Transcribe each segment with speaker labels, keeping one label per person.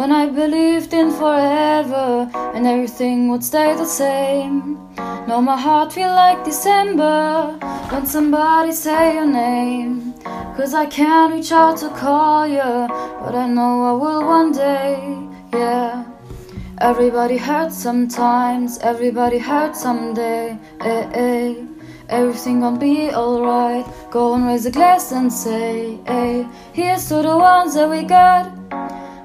Speaker 1: When I believed in forever and everything would stay the same. Now my heart feel like December when somebody say your name. Cause I can't reach out to call you, but I know I will one day, yeah. Everybody hurts sometimes, everybody hurts someday, eh, eh. Everything gonna be alright. Go and raise a glass and say, hey, here's to the ones that we got.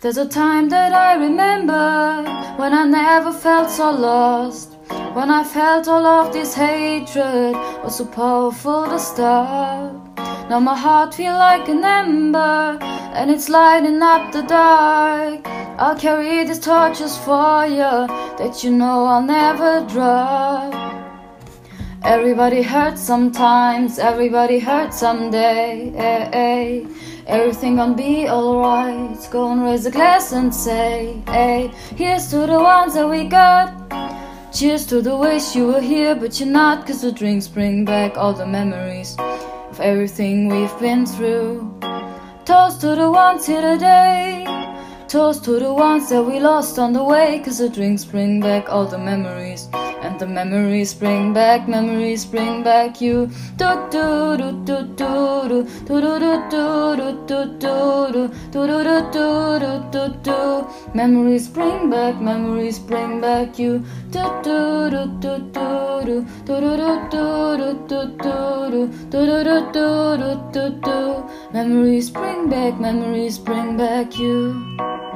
Speaker 1: There's a time that I remember when I never felt so lost. When I felt all of this hatred was so powerful to stop. Now my heart feel like an ember and it's lighting up the dark. I'll carry these torches for you that you know I'll never drop. Everybody hurts sometimes, everybody hurts someday. Eh, eh. Everything gonna be alright. Go and raise a glass and say, hey, here's to the ones that we got. Cheers to the wish you were here, but you're not. Cause the drinks bring back all the memories of everything we've been through. Toast to the ones here today. Toast to the ones that we lost on the way. Cause the drinks bring back all the memories. The memories bring back, memories bring back you. Do do do do do do do do do do do do do do do do do do do. Memories bring back, memories bring back you. Do do do do do do do do do do do do do do do do do do do. Memories bring back, memories bring back you.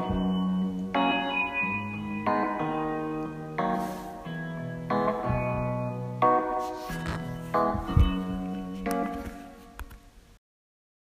Speaker 1: Bye.